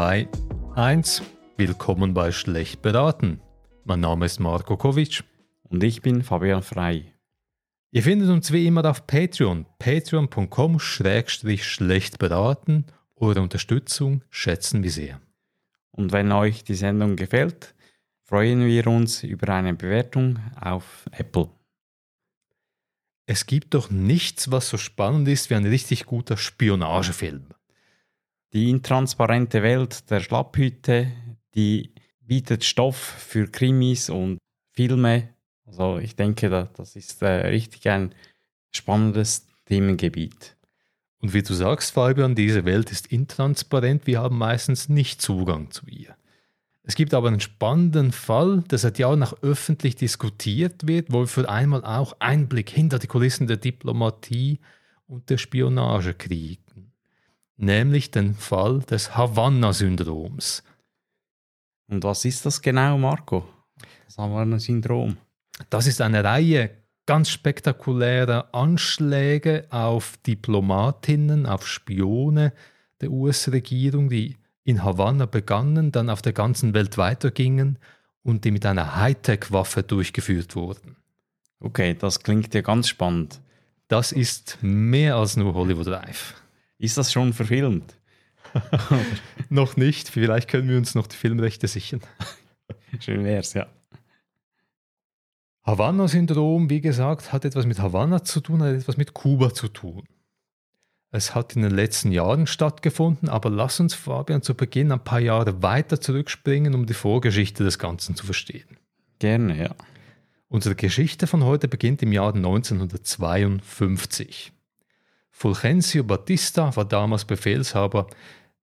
3, 2, 1. Willkommen bei Schlecht beraten. Mein Name ist Marco Kovic. Und ich bin Fabian Frei. Ihr findet uns wie immer auf Patreon. Patreon.com-schlecht beraten. Eure Unterstützung schätzen wir sehr. Und wenn euch die Sendung gefällt, freuen wir uns über eine Bewertung auf Apple. Es gibt doch nichts, was so spannend ist wie ein richtig guter Spionagefilm. Die intransparente Welt der Schlapphütte, die bietet Stoff für Krimis und Filme. Also ich denke, das ist äh, richtig ein spannendes Themengebiet. Und wie du sagst, Fabian, diese Welt ist intransparent, wir haben meistens nicht Zugang zu ihr. Es gibt aber einen spannenden Fall, der seit Jahren nach öffentlich diskutiert wird, wo wir für einmal auch Einblick hinter die Kulissen der Diplomatie und der Spionage kriegen. Nämlich den Fall des Havanna-Syndroms. Und was ist das genau, Marco? Das Havanna-Syndrom. Das ist eine Reihe ganz spektakulärer Anschläge auf Diplomatinnen, auf Spione der US-Regierung, die in Havanna begannen, dann auf der ganzen Welt weitergingen und die mit einer Hightech-Waffe durchgeführt wurden. Okay, das klingt ja ganz spannend. Das ist mehr als nur Hollywood Live. Ist das schon verfilmt? noch nicht. Vielleicht können wir uns noch die Filmrechte sichern. Schön wär's, ja. Havanna-Syndrom, wie gesagt, hat etwas mit Havanna zu tun, hat etwas mit Kuba zu tun. Es hat in den letzten Jahren stattgefunden, aber lass uns, Fabian, zu Beginn ein paar Jahre weiter zurückspringen, um die Vorgeschichte des Ganzen zu verstehen. Gerne, ja. Unsere Geschichte von heute beginnt im Jahr 1952. Fulgencio Batista war damals Befehlshaber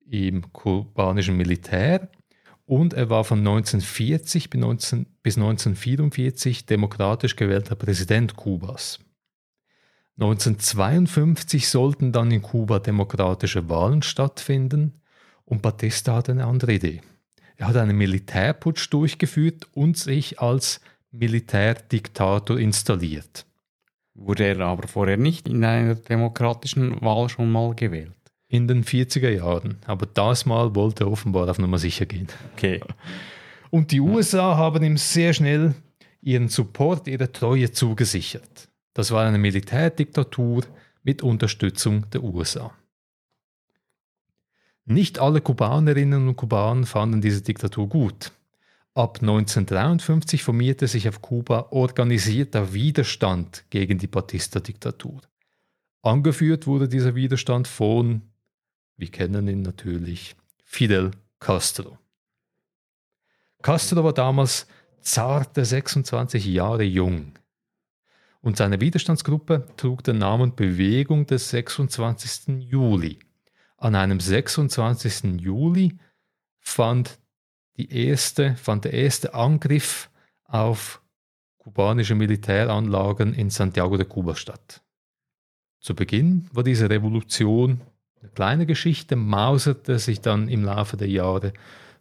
im kubanischen Militär und er war von 1940 bis 1944 demokratisch gewählter Präsident Kubas. 1952 sollten dann in Kuba demokratische Wahlen stattfinden und Batista hatte eine andere Idee. Er hat einen Militärputsch durchgeführt und sich als Militärdiktator installiert. Wurde er aber vorher nicht in einer demokratischen Wahl schon mal gewählt? In den 40er Jahren. Aber das Mal wollte er offenbar auf Nummer sicher gehen. Okay. Und die USA haben ihm sehr schnell ihren Support, ihre Treue zugesichert. Das war eine Militärdiktatur mit Unterstützung der USA. Nicht alle Kubanerinnen und Kubaner fanden diese Diktatur gut. Ab 1953 formierte sich auf Kuba organisierter Widerstand gegen die Batista-Diktatur. Angeführt wurde dieser Widerstand von, wir kennen ihn natürlich, Fidel Castro. Castro war damals zarte 26 Jahre jung und seine Widerstandsgruppe trug den Namen Bewegung des 26. Juli. An einem 26. Juli fand, die erste, fand der erste Angriff auf kubanische Militäranlagen in Santiago de Cuba statt. Zu Beginn war diese Revolution eine kleine Geschichte, mauserte sich dann im Laufe der Jahre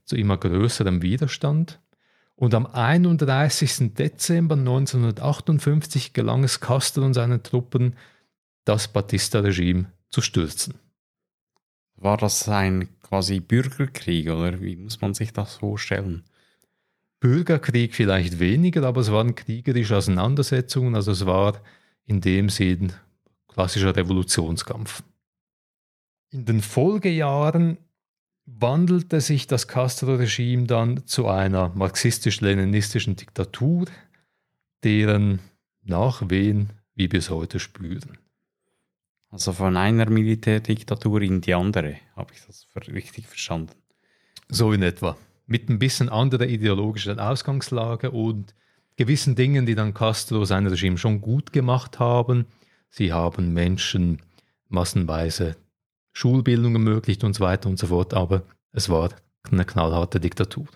zu immer größerem Widerstand und am 31. Dezember 1958 gelang es Castro und seinen Truppen, das Batista-Regime zu stürzen. War das ein quasi Bürgerkrieg oder wie muss man sich das vorstellen? Bürgerkrieg vielleicht weniger, aber es waren kriegerische Auseinandersetzungen, also es war in dem Sinn klassischer Revolutionskampf. In den Folgejahren wandelte sich das Castro-Regime dann zu einer marxistisch-leninistischen Diktatur, deren Nachwehen wir bis heute spüren. Also von einer Militärdiktatur in die andere, habe ich das richtig verstanden? So in etwa. Mit ein bisschen anderer ideologischer Ausgangslage und gewissen Dingen, die dann Castro sein Regime schon gut gemacht haben. Sie haben Menschen massenweise Schulbildung ermöglicht und so weiter und so fort, aber es war eine knallharte Diktatur.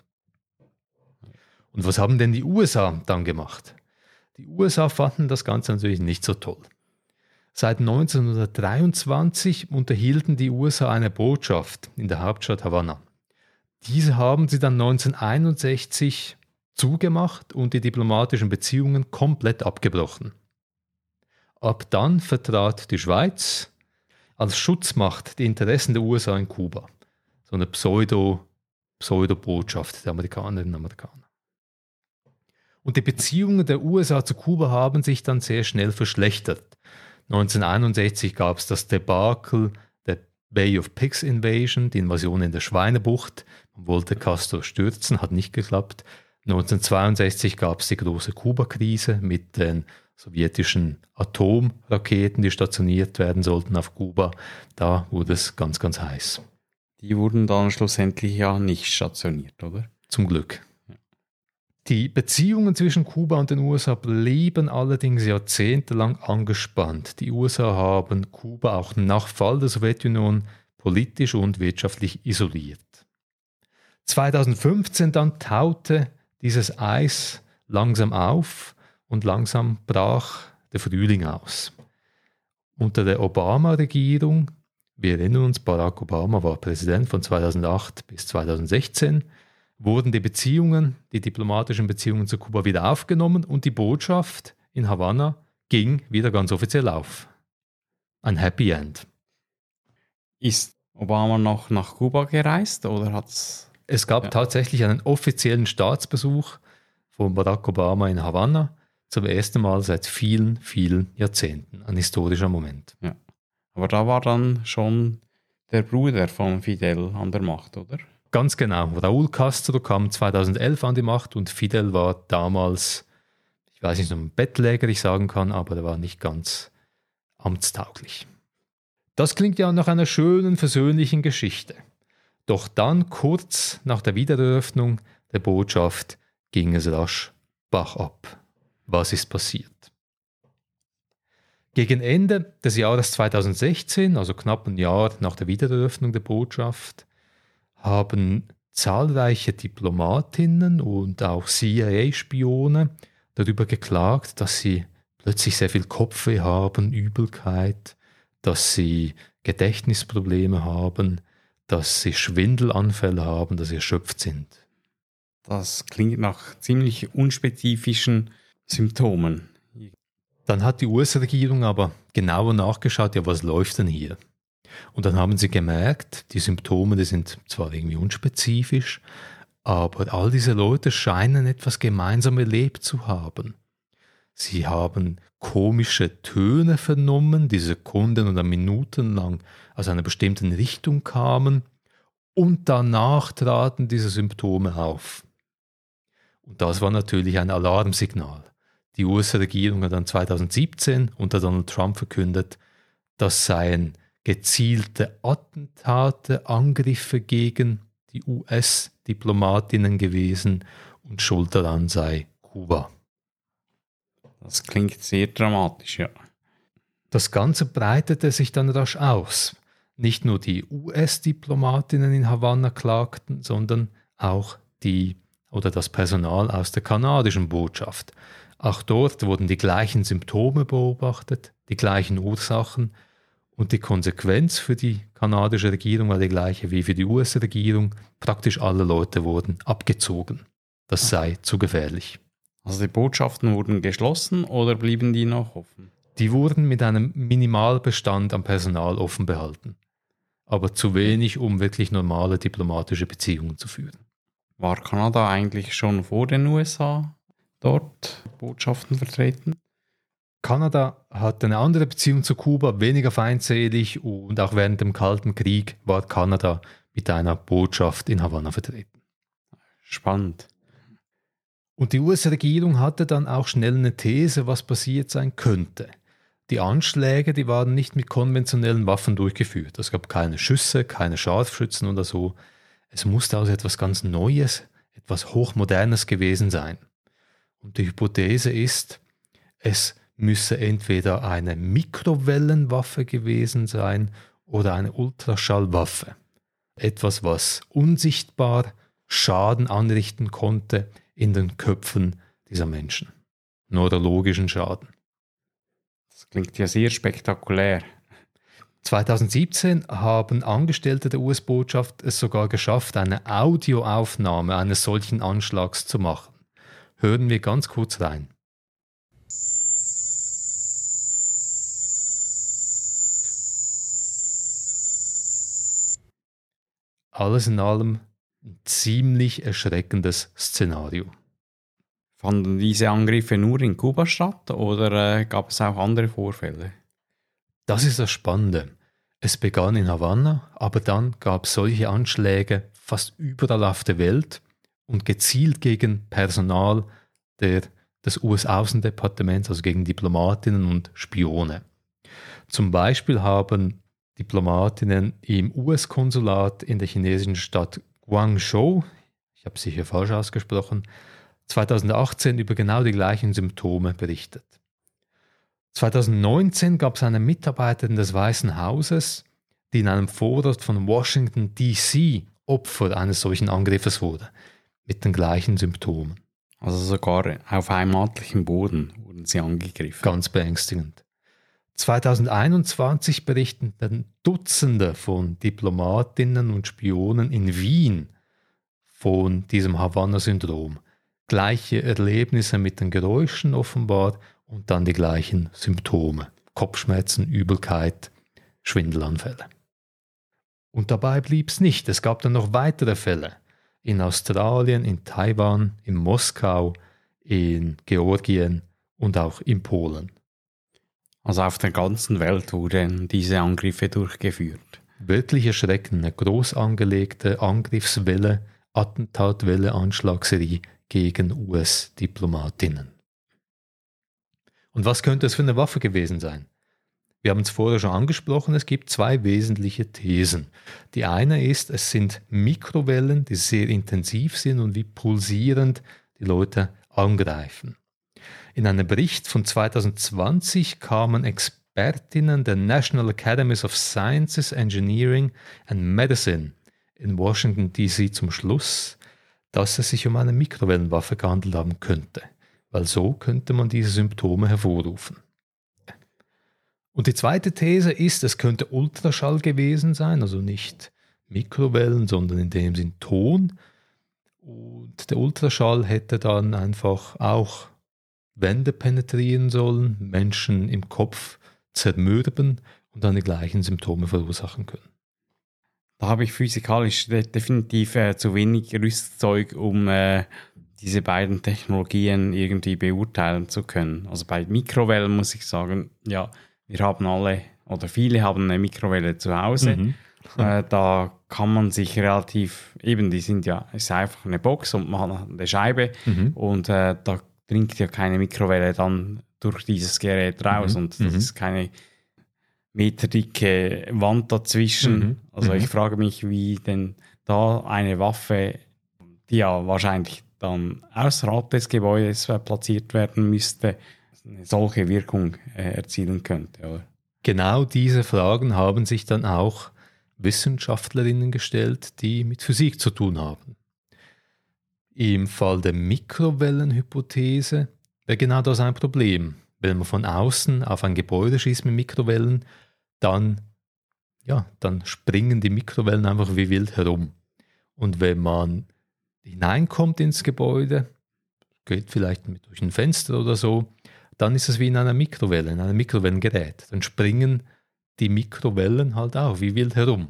Und was haben denn die USA dann gemacht? Die USA fanden das Ganze natürlich nicht so toll. Seit 1923 unterhielten die USA eine Botschaft in der Hauptstadt Havanna. Diese haben sie dann 1961 zugemacht und die diplomatischen Beziehungen komplett abgebrochen. Ab dann vertrat die Schweiz, als Schutzmacht die Interessen der USA in Kuba. so eine Pseudo, Pseudo-Botschaft der Amerikanerinnen und Amerikaner. Und die Beziehungen der USA zu Kuba haben sich dann sehr schnell verschlechtert. 1961 gab es das Debakel der Bay of Pigs Invasion, die Invasion in der Schweinebucht. Man wollte Castro stürzen, hat nicht geklappt. 1962 gab es die große Kuba-Krise mit den sowjetischen Atomraketen, die stationiert werden sollten auf Kuba. Da wurde es ganz, ganz heiß. Die wurden dann schlussendlich ja nicht stationiert, oder? Zum Glück. Die Beziehungen zwischen Kuba und den USA blieben allerdings jahrzehntelang angespannt. Die USA haben Kuba auch nach Fall der Sowjetunion politisch und wirtschaftlich isoliert. 2015 dann taute dieses Eis langsam auf und langsam brach der Frühling aus. Unter der Obama-Regierung, wir erinnern uns, Barack Obama war Präsident von 2008 bis 2016, wurden die Beziehungen, die diplomatischen Beziehungen zu Kuba wieder aufgenommen und die Botschaft in Havanna ging wieder ganz offiziell auf. Ein Happy End. Ist Obama noch nach Kuba gereist oder hat es. Es gab ja. tatsächlich einen offiziellen Staatsbesuch von Barack Obama in Havanna zum ersten Mal seit vielen, vielen Jahrzehnten. Ein historischer Moment. Ja. Aber da war dann schon der Bruder von Fidel an der Macht, oder? Ganz genau. Raúl Castro kam 2011 an die Macht und Fidel war damals, ich weiß nicht, ob ein Bettläger ich sagen kann, aber er war nicht ganz amtstauglich. Das klingt ja nach einer schönen, versöhnlichen Geschichte. Doch dann, kurz nach der Wiedereröffnung der Botschaft, ging es rasch Bach ab. Was ist passiert? Gegen Ende des Jahres 2016, also knapp ein Jahr nach der Wiedereröffnung der Botschaft, haben zahlreiche Diplomatinnen und auch CIA-Spione darüber geklagt, dass sie plötzlich sehr viel Kopfweh haben, Übelkeit, dass sie Gedächtnisprobleme haben, dass sie Schwindelanfälle haben, dass sie erschöpft sind. Das klingt nach ziemlich unspezifischen Symptomen. Dann hat die US-Regierung aber genauer nachgeschaut, ja, was läuft denn hier? Und dann haben sie gemerkt, die Symptome, die sind zwar irgendwie unspezifisch, aber all diese Leute scheinen etwas gemeinsam erlebt zu haben. Sie haben komische Töne vernommen, die Sekunden oder Minuten lang aus einer bestimmten Richtung kamen und danach traten diese Symptome auf. Und das war natürlich ein Alarmsignal. Die US-Regierung hat dann 2017 unter Donald Trump verkündet, das seien gezielte Attentate, Angriffe gegen die US-Diplomatinnen gewesen und schuld daran sei Kuba. Das klingt sehr dramatisch, ja. Das Ganze breitete sich dann rasch aus. Nicht nur die US-Diplomatinnen in Havanna klagten, sondern auch die oder das Personal aus der kanadischen Botschaft. Auch dort wurden die gleichen Symptome beobachtet, die gleichen Ursachen und die Konsequenz für die kanadische Regierung war die gleiche wie für die US-Regierung. Praktisch alle Leute wurden abgezogen. Das sei zu gefährlich. Also die Botschaften wurden geschlossen oder blieben die noch offen? Die wurden mit einem Minimalbestand an Personal offen behalten. Aber zu wenig, um wirklich normale diplomatische Beziehungen zu führen. War Kanada eigentlich schon vor den USA dort Botschaften vertreten? Kanada hat eine andere Beziehung zu Kuba, weniger feindselig und auch während dem Kalten Krieg war Kanada mit einer Botschaft in Havanna vertreten. Spannend. Und die US-Regierung hatte dann auch schnell eine These, was passiert sein könnte. Die Anschläge, die waren nicht mit konventionellen Waffen durchgeführt. Es gab keine Schüsse, keine Scharfschützen oder so. Es musste also etwas ganz Neues, etwas Hochmodernes gewesen sein. Und die Hypothese ist, es müsse entweder eine Mikrowellenwaffe gewesen sein oder eine Ultraschallwaffe. Etwas, was unsichtbar Schaden anrichten konnte in den Köpfen dieser Menschen. Neurologischen Schaden. Das klingt ja sehr spektakulär. 2017 haben Angestellte der US-Botschaft es sogar geschafft, eine Audioaufnahme eines solchen Anschlags zu machen. Hören wir ganz kurz rein. Alles in allem ein ziemlich erschreckendes Szenario. Fanden diese Angriffe nur in Kuba statt oder äh, gab es auch andere Vorfälle? Das ist das Spannende. Es begann in Havanna, aber dann gab es solche Anschläge fast überall auf der Welt und gezielt gegen Personal der, des US-Außendepartements, also gegen Diplomatinnen und Spione. Zum Beispiel haben Diplomatinnen im US-Konsulat in der chinesischen Stadt Guangzhou, ich habe sie hier falsch ausgesprochen, 2018 über genau die gleichen Symptome berichtet. 2019 gab es eine Mitarbeiterin des Weißen Hauses, die in einem Vorort von Washington, DC Opfer eines solchen Angriffes wurde, mit den gleichen Symptomen. Also sogar auf heimatlichem Boden wurden sie angegriffen. Ganz beängstigend. 2021 berichten dann Dutzende von Diplomatinnen und Spionen in Wien von diesem Havanna-Syndrom. Gleiche Erlebnisse mit den Geräuschen offenbar und dann die gleichen Symptome. Kopfschmerzen, Übelkeit, Schwindelanfälle. Und dabei blieb es nicht. Es gab dann noch weitere Fälle. In Australien, in Taiwan, in Moskau, in Georgien und auch in Polen. Also auf der ganzen Welt wurden diese Angriffe durchgeführt. Wirklich erschreckend, eine groß angelegte Angriffswelle, Attentatwelle, Anschlagsserie gegen US-Diplomatinnen. Und was könnte es für eine Waffe gewesen sein? Wir haben es vorher schon angesprochen, es gibt zwei wesentliche Thesen. Die eine ist, es sind Mikrowellen, die sehr intensiv sind und wie pulsierend die Leute angreifen. In einem Bericht von 2020 kamen Expertinnen der National Academies of Sciences, Engineering and Medicine in Washington, D.C. zum Schluss, dass es sich um eine Mikrowellenwaffe gehandelt haben könnte, weil so könnte man diese Symptome hervorrufen. Und die zweite These ist, es könnte Ultraschall gewesen sein, also nicht Mikrowellen, sondern in dem Sinn Ton. Und der Ultraschall hätte dann einfach auch Wände penetrieren sollen, Menschen im Kopf zermürben und dann die gleichen Symptome verursachen können. Da habe ich physikalisch definitiv äh, zu wenig Rüstzeug, um äh, diese beiden Technologien irgendwie beurteilen zu können. Also bei Mikrowellen muss ich sagen, ja, wir haben alle oder viele haben eine Mikrowelle zu Hause. Mhm. Äh, da kann man sich relativ, eben, die sind ja, ist einfach eine Box und man hat eine Scheibe mhm. und äh, da dringt ja keine Mikrowelle dann durch dieses Gerät raus mhm. und das mhm. ist keine meterdicke Wand dazwischen. Mhm. Also ich mhm. frage mich, wie denn da eine Waffe, die ja wahrscheinlich dann außerhalb des Gebäudes platziert werden müsste, eine solche Wirkung äh, erzielen könnte. Oder? Genau diese Fragen haben sich dann auch Wissenschaftlerinnen gestellt, die mit Physik zu tun haben. Im Fall der Mikrowellenhypothese wäre genau das ein Problem. Wenn man von außen auf ein Gebäude schießt mit Mikrowellen, dann, ja, dann springen die Mikrowellen einfach wie wild herum. Und wenn man hineinkommt ins Gebäude, geht vielleicht durch ein Fenster oder so, dann ist es wie in einer Mikrowelle, in einem Mikrowellengerät. Dann springen die Mikrowellen halt auch wie wild herum.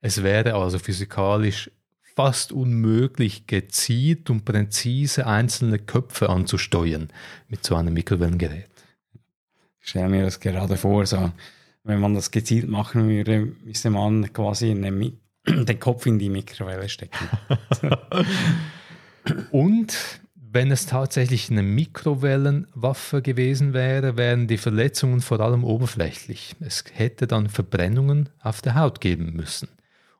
Es wäre also physikalisch fast unmöglich, gezielt und präzise einzelne Köpfe anzusteuern mit so einem Mikrowellengerät. Ich stelle mir das gerade vor, so, wenn man das gezielt machen würde, müsste man quasi den Kopf in die Mikrowelle stecken. und wenn es tatsächlich eine Mikrowellenwaffe gewesen wäre, wären die Verletzungen vor allem oberflächlich. Es hätte dann Verbrennungen auf der Haut geben müssen.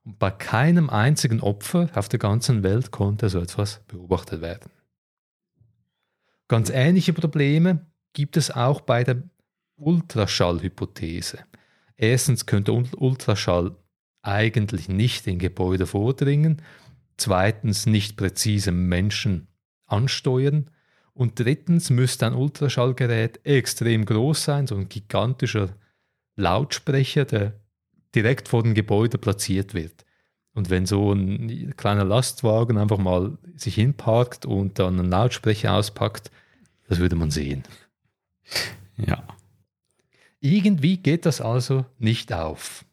Und bei keinem einzigen Opfer auf der ganzen Welt konnte so etwas beobachtet werden. Ganz ähnliche Probleme gibt es auch bei der Ultraschallhypothese. Erstens könnte Ultraschall eigentlich nicht in Gebäude vordringen, zweitens nicht präzise Menschen ansteuern und drittens müsste ein Ultraschallgerät extrem groß sein, so ein gigantischer Lautsprecher, der direkt vor dem Gebäude platziert wird. Und wenn so ein kleiner Lastwagen einfach mal sich hinparkt und dann einen Lautsprecher auspackt, das würde man sehen. Ja. Irgendwie geht das also nicht auf.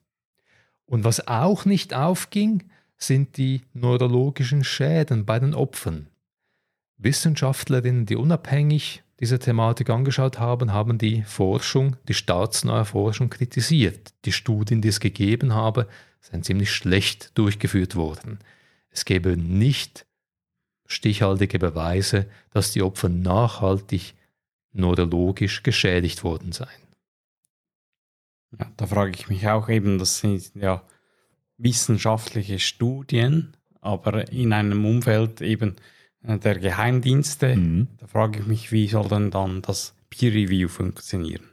Und was auch nicht aufging, sind die neurologischen Schäden bei den Opfern. Wissenschaftlerinnen, die unabhängig diese Thematik angeschaut haben, haben die Forschung, die staatsnahe Forschung kritisiert. Die Studien, die es gegeben habe, seien ziemlich schlecht durchgeführt worden. Es gäbe nicht stichhaltige Beweise, dass die Opfer nachhaltig neurologisch geschädigt worden seien. Ja, da frage ich mich auch eben, das sind ja wissenschaftliche Studien, aber in einem Umfeld eben der Geheimdienste. Mhm. Da frage ich mich, wie soll denn dann das Peer Review funktionieren?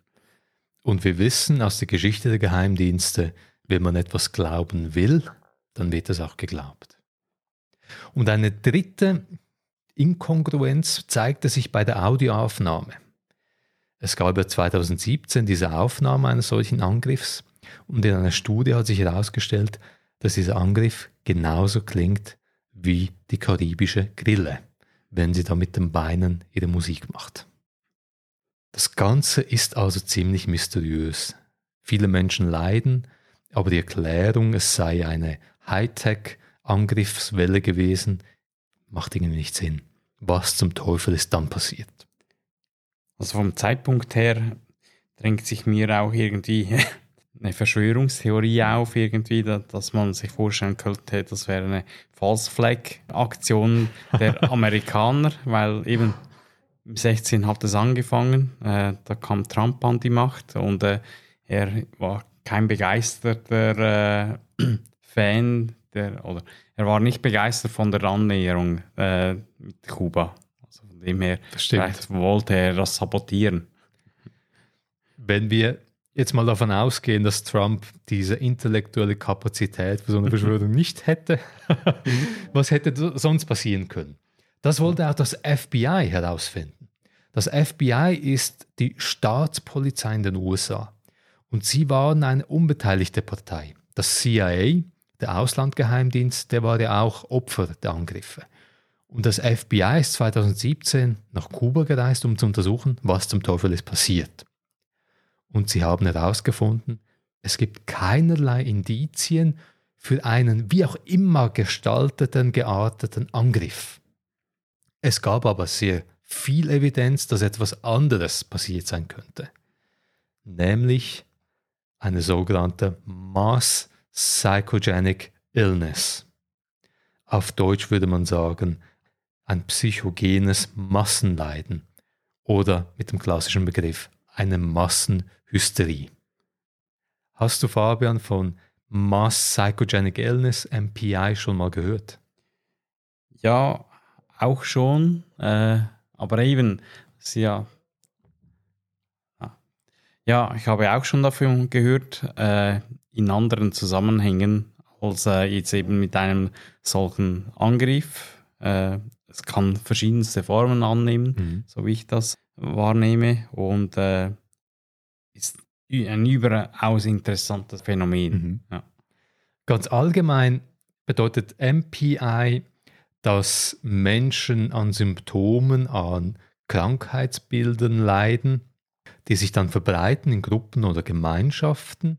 Und wir wissen aus der Geschichte der Geheimdienste, wenn man etwas glauben will, dann wird es auch geglaubt. Und eine dritte Inkongruenz zeigte sich bei der Audioaufnahme. Es gab ja 2017 diese Aufnahme eines solchen Angriffs und in einer Studie hat sich herausgestellt, dass dieser Angriff genauso klingt wie die karibische Grille, wenn sie da mit den Beinen ihre Musik macht. Das Ganze ist also ziemlich mysteriös. Viele Menschen leiden, aber die Erklärung, es sei eine Hightech-Angriffswelle gewesen, macht irgendwie nicht Sinn. Was zum Teufel ist dann passiert? Also vom Zeitpunkt her drängt sich mir auch irgendwie eine Verschwörungstheorie auf, irgendwie, dass man sich vorstellen könnte, das wäre eine False Flag Aktion der Amerikaner, weil eben im 16 hat es angefangen, äh, da kam Trump an die Macht und äh, er war kein begeisterter äh, Fan der, oder er war nicht begeistert von der Annäherung äh, mit Kuba. Also von dem her, vielleicht wollte er das sabotieren. Wenn wir jetzt mal davon ausgehen, dass Trump diese intellektuelle Kapazität für so eine Verschwörung nicht hätte, was hätte sonst passieren können? Das wollte auch das FBI herausfinden. Das FBI ist die Staatspolizei in den USA und sie waren eine unbeteiligte Partei. Das CIA, der Auslandgeheimdienst, der war ja auch Opfer der Angriffe. Und das FBI ist 2017 nach Kuba gereist, um zu untersuchen, was zum Teufel ist passiert und sie haben herausgefunden, es gibt keinerlei Indizien für einen wie auch immer gestalteten, gearteten Angriff. Es gab aber sehr viel Evidenz, dass etwas anderes passiert sein könnte, nämlich eine sogenannte Mass Psychogenic Illness. Auf Deutsch würde man sagen, ein psychogenes Massenleiden oder mit dem klassischen Begriff eine Massenhysterie. Hast du Fabian von Mass Psychogenic Illness, MPI, schon mal gehört? Ja, auch schon, äh, aber eben, ja, ja, ich habe auch schon davon gehört, äh, in anderen Zusammenhängen als äh, jetzt eben mit einem solchen Angriff. Äh, es kann verschiedenste Formen annehmen, mhm. so wie ich das wahrnehme und äh, ist ein überaus interessantes Phänomen. Mhm. Ja. Ganz allgemein bedeutet MPI, dass Menschen an Symptomen, an Krankheitsbildern leiden, die sich dann verbreiten in Gruppen oder Gemeinschaften,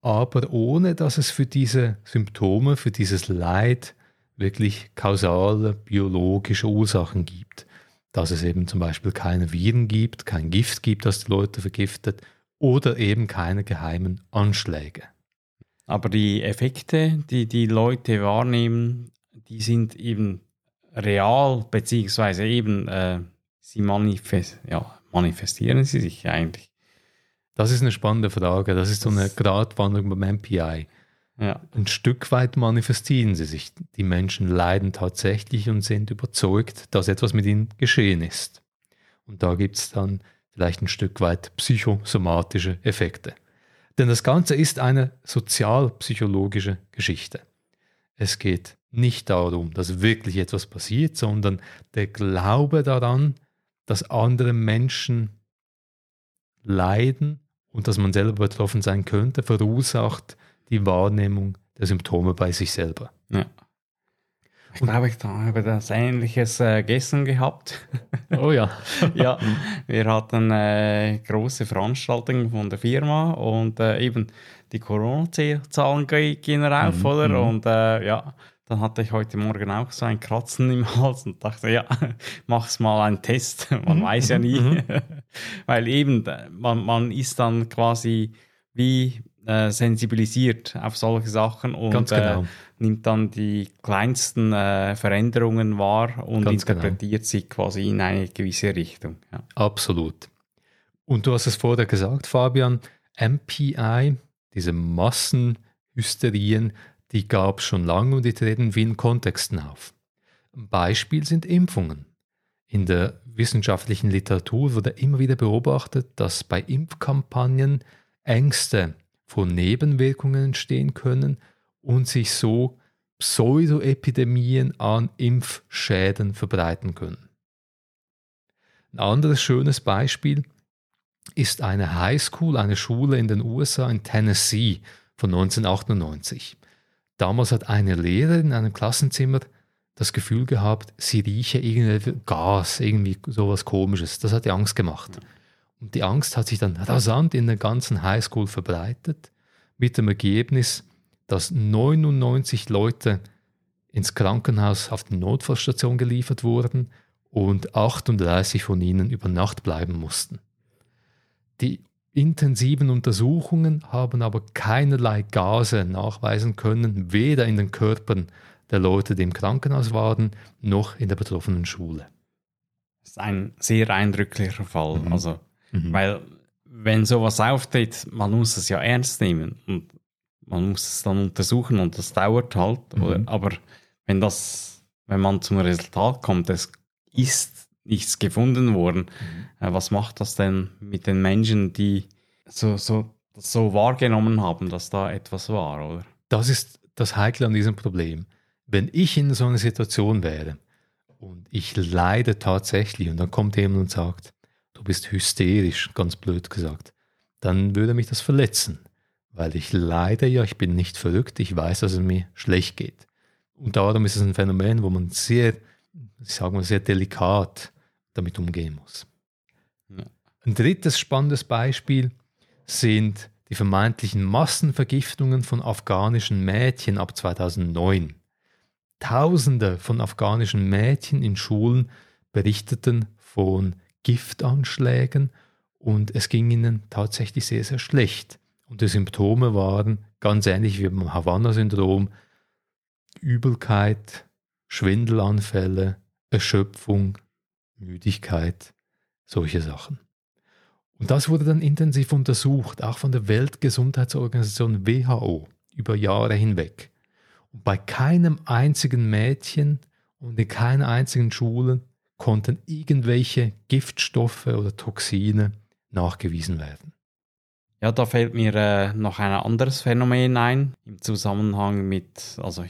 aber ohne dass es für diese Symptome, für dieses Leid wirklich kausale biologische Ursachen gibt dass es eben zum Beispiel keine Viren gibt, kein Gift gibt, das die Leute vergiftet oder eben keine geheimen Anschläge. Aber die Effekte, die die Leute wahrnehmen, die sind eben real, beziehungsweise eben äh, sie manifest ja, manifestieren sie sich eigentlich. Das ist eine spannende Frage. Das ist so eine Gratwanderung beim MPI. Ja. Ein Stück weit manifestieren sie sich. Die Menschen leiden tatsächlich und sind überzeugt, dass etwas mit ihnen geschehen ist. Und da gibt es dann vielleicht ein Stück weit psychosomatische Effekte. Denn das Ganze ist eine sozialpsychologische Geschichte. Es geht nicht darum, dass wirklich etwas passiert, sondern der Glaube daran, dass andere Menschen leiden und dass man selber betroffen sein könnte, verursacht die Wahrnehmung der Symptome bei sich selber. Ja. Ich glaube, ich habe das Ähnliches äh, gestern gehabt. Oh ja. ja, wir hatten äh, große Veranstaltungen von der Firma und äh, eben die Corona-Zahlen gehen rauf, mhm. oder? Mhm. Und äh, ja, dann hatte ich heute Morgen auch so ein Kratzen im Hals und dachte, ja, mach's mal einen Test. Man mhm. weiß ja nie. Mhm. Weil eben, man, man ist dann quasi wie äh, sensibilisiert auf solche Sachen und genau. äh, nimmt dann die kleinsten äh, Veränderungen wahr und Ganz genau. interpretiert genau. sie quasi in eine gewisse Richtung. Ja. Absolut. Und du hast es vorher gesagt, Fabian, MPI, diese Massenhysterien, die gab es schon lange und die treten in vielen Kontexten auf. Ein Beispiel sind Impfungen. In der wissenschaftlichen Literatur wurde immer wieder beobachtet, dass bei Impfkampagnen Ängste vor Nebenwirkungen entstehen können und sich so Pseudoepidemien an Impfschäden verbreiten können. Ein anderes schönes Beispiel ist eine Highschool, eine Schule in den USA in Tennessee von 1998. Damals hat eine Lehrerin in einem Klassenzimmer das Gefühl gehabt, sie rieche irgendwie Gas, irgendwie sowas komisches. Das hat ihr Angst gemacht. Und die Angst hat sich dann rasant in der ganzen Highschool verbreitet, mit dem Ergebnis, dass 99 Leute ins Krankenhaus auf die Notfallstation geliefert wurden und 38 von ihnen über Nacht bleiben mussten. Die intensiven Untersuchungen haben aber keinerlei Gase nachweisen können, weder in den Körpern der Leute, die im Krankenhaus waren, noch in der betroffenen Schule. Das ist ein sehr eindrücklicher Fall. Mhm. Also, mhm. weil wenn sowas auftritt, man muss es ja ernst nehmen und man muss es dann untersuchen und das dauert halt. Mhm. Aber wenn das, wenn man zum Resultat kommt, es ist nichts gefunden worden. Mhm. Äh, was macht das denn mit den Menschen, die so, so, so wahrgenommen haben, dass da etwas war, oder? Das ist das Heikle an diesem Problem. Wenn ich in so einer Situation wäre und ich leide tatsächlich und dann kommt jemand und sagt, du bist hysterisch, ganz blöd gesagt, dann würde mich das verletzen, weil ich leide ja, ich bin nicht verrückt, ich weiß, dass es mir schlecht geht. Und darum ist es ein Phänomen, wo man sehr, ich sage mal, sehr delikat damit umgehen muss. Ja. Ein drittes spannendes Beispiel sind die vermeintlichen Massenvergiftungen von afghanischen Mädchen ab 2009. Tausende von afghanischen Mädchen in Schulen berichteten von Giftanschlägen und es ging ihnen tatsächlich sehr, sehr schlecht. Und die Symptome waren ganz ähnlich wie beim Havanna-Syndrom, Übelkeit, Schwindelanfälle, Erschöpfung, Müdigkeit, solche Sachen. Und das wurde dann intensiv untersucht, auch von der Weltgesundheitsorganisation WHO über Jahre hinweg. Und bei keinem einzigen Mädchen und in keiner einzigen Schule konnten irgendwelche Giftstoffe oder Toxine nachgewiesen werden. Ja, da fällt mir äh, noch ein anderes Phänomen ein im Zusammenhang mit also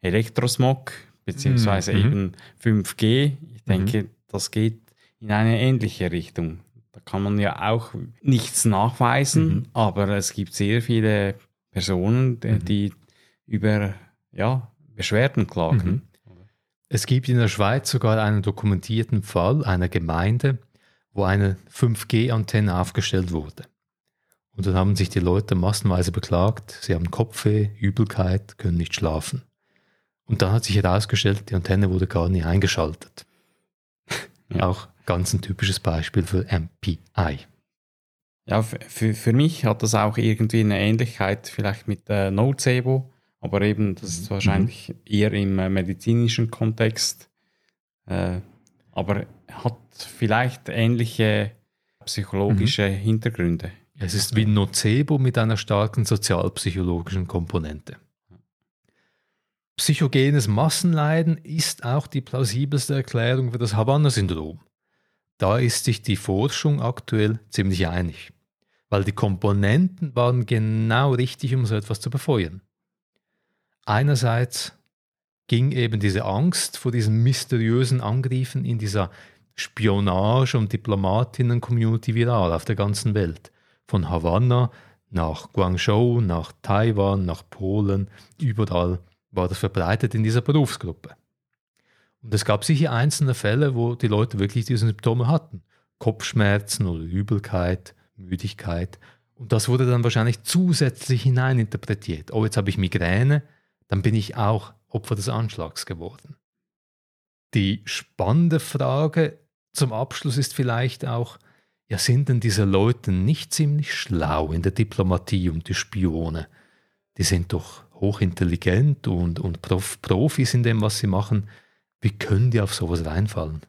Elektrosmog beziehungsweise mhm. eben 5G. Ich denke, mhm das geht in eine ähnliche Richtung. Da kann man ja auch nichts nachweisen, mhm. aber es gibt sehr viele Personen, die, mhm. die über ja, Beschwerden klagen. Es gibt in der Schweiz sogar einen dokumentierten Fall einer Gemeinde, wo eine 5G-Antenne aufgestellt wurde. Und dann haben sich die Leute massenweise beklagt, sie haben Kopfweh, Übelkeit, können nicht schlafen. Und dann hat sich herausgestellt, die Antenne wurde gar nicht eingeschaltet. Ja. Auch ganz ein typisches Beispiel für MPI. Ja, für, für mich hat das auch irgendwie eine Ähnlichkeit vielleicht mit äh, Nocebo, aber eben das ist mhm. wahrscheinlich mhm. eher im äh, medizinischen Kontext, äh, aber hat vielleicht ähnliche psychologische mhm. Hintergründe. Es ist wie Nocebo mit einer starken sozialpsychologischen Komponente. Psychogenes Massenleiden ist auch die plausibelste Erklärung für das Havanna-Syndrom. Da ist sich die Forschung aktuell ziemlich einig, weil die Komponenten waren genau richtig, um so etwas zu befeuern. Einerseits ging eben diese Angst vor diesen mysteriösen Angriffen in dieser Spionage- und Diplomatinnen-Community viral auf der ganzen Welt. Von Havanna nach Guangzhou, nach Taiwan, nach Polen, überall war das verbreitet in dieser Berufsgruppe. Und es gab sicher einzelne Fälle, wo die Leute wirklich diese Symptome hatten. Kopfschmerzen oder Übelkeit, Müdigkeit. Und das wurde dann wahrscheinlich zusätzlich hineininterpretiert. Oh, jetzt habe ich Migräne, dann bin ich auch Opfer des Anschlags geworden. Die spannende Frage zum Abschluss ist vielleicht auch, ja, sind denn diese Leute nicht ziemlich schlau in der Diplomatie und die Spione? Die sind doch hochintelligent und, und Prof Profis in dem, was sie machen. Wie können die auf sowas reinfallen?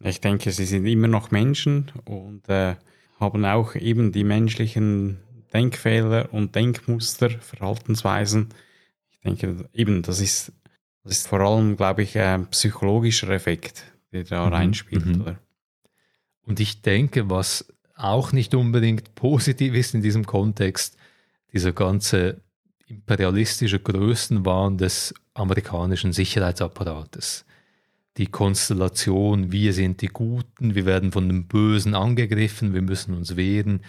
Ich denke, sie sind immer noch Menschen und äh, haben auch eben die menschlichen Denkfehler und Denkmuster, Verhaltensweisen. Ich denke, eben, das ist, das ist vor allem, glaube ich, ein psychologischer Effekt, der da mhm. reinspielt. Mhm. Oder? Und ich denke, was auch nicht unbedingt positiv ist in diesem Kontext, dieser ganze imperialistische Größenwahn des amerikanischen Sicherheitsapparates. Die Konstellation, wir sind die Guten, wir werden von den Bösen angegriffen, wir müssen uns wehren,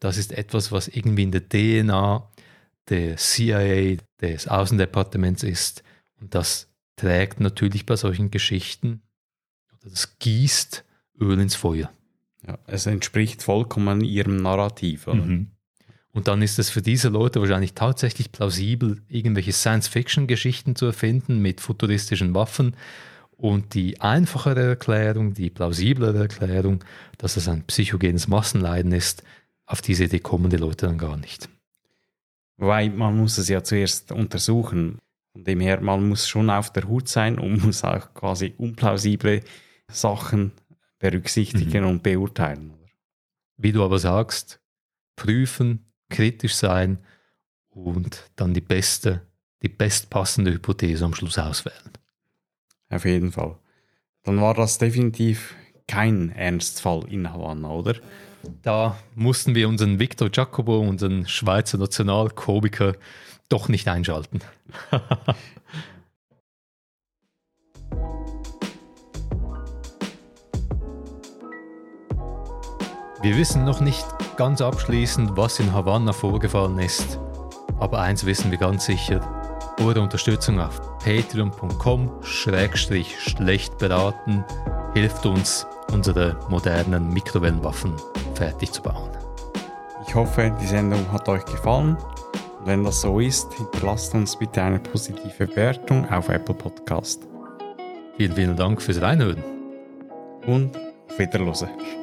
das ist etwas, was irgendwie in der DNA der CIA, des Außendepartements ist. Und das trägt natürlich bei solchen Geschichten, oder das gießt Öl ins Feuer. Ja, es entspricht vollkommen ihrem Narrativ. Mhm. Und dann ist es für diese Leute wahrscheinlich tatsächlich plausibel, irgendwelche Science-Fiction-Geschichten zu erfinden mit futuristischen Waffen. Und die einfachere Erklärung, die plausiblere Erklärung, dass es ein psychogenes Massenleiden ist, auf diese Idee kommen die Leute dann gar nicht. Weil man muss es ja zuerst untersuchen. Von dem her, man muss schon auf der Hut sein und muss auch quasi unplausible Sachen berücksichtigen mhm. und beurteilen. Wie du aber sagst, prüfen, kritisch sein und dann die beste, die bestpassende Hypothese am Schluss auswählen. Auf jeden Fall. Dann war das definitiv kein Ernstfall in Havanna, oder? Da mussten wir unseren Victor Jacobo, unseren Schweizer Nationalkomiker, doch nicht einschalten. Wir wissen noch nicht ganz abschließend, was in Havanna vorgefallen ist. Aber eins wissen wir ganz sicher. Eure Unterstützung auf patreon.com-schlecht beraten hilft uns, unsere modernen Mikrowellenwaffen fertig zu bauen. Ich hoffe, die Sendung hat euch gefallen. Wenn das so ist, hinterlasst uns bitte eine positive Bewertung auf Apple Podcast. Vielen, vielen Dank fürs Reinhören. Und auf Wiederhören.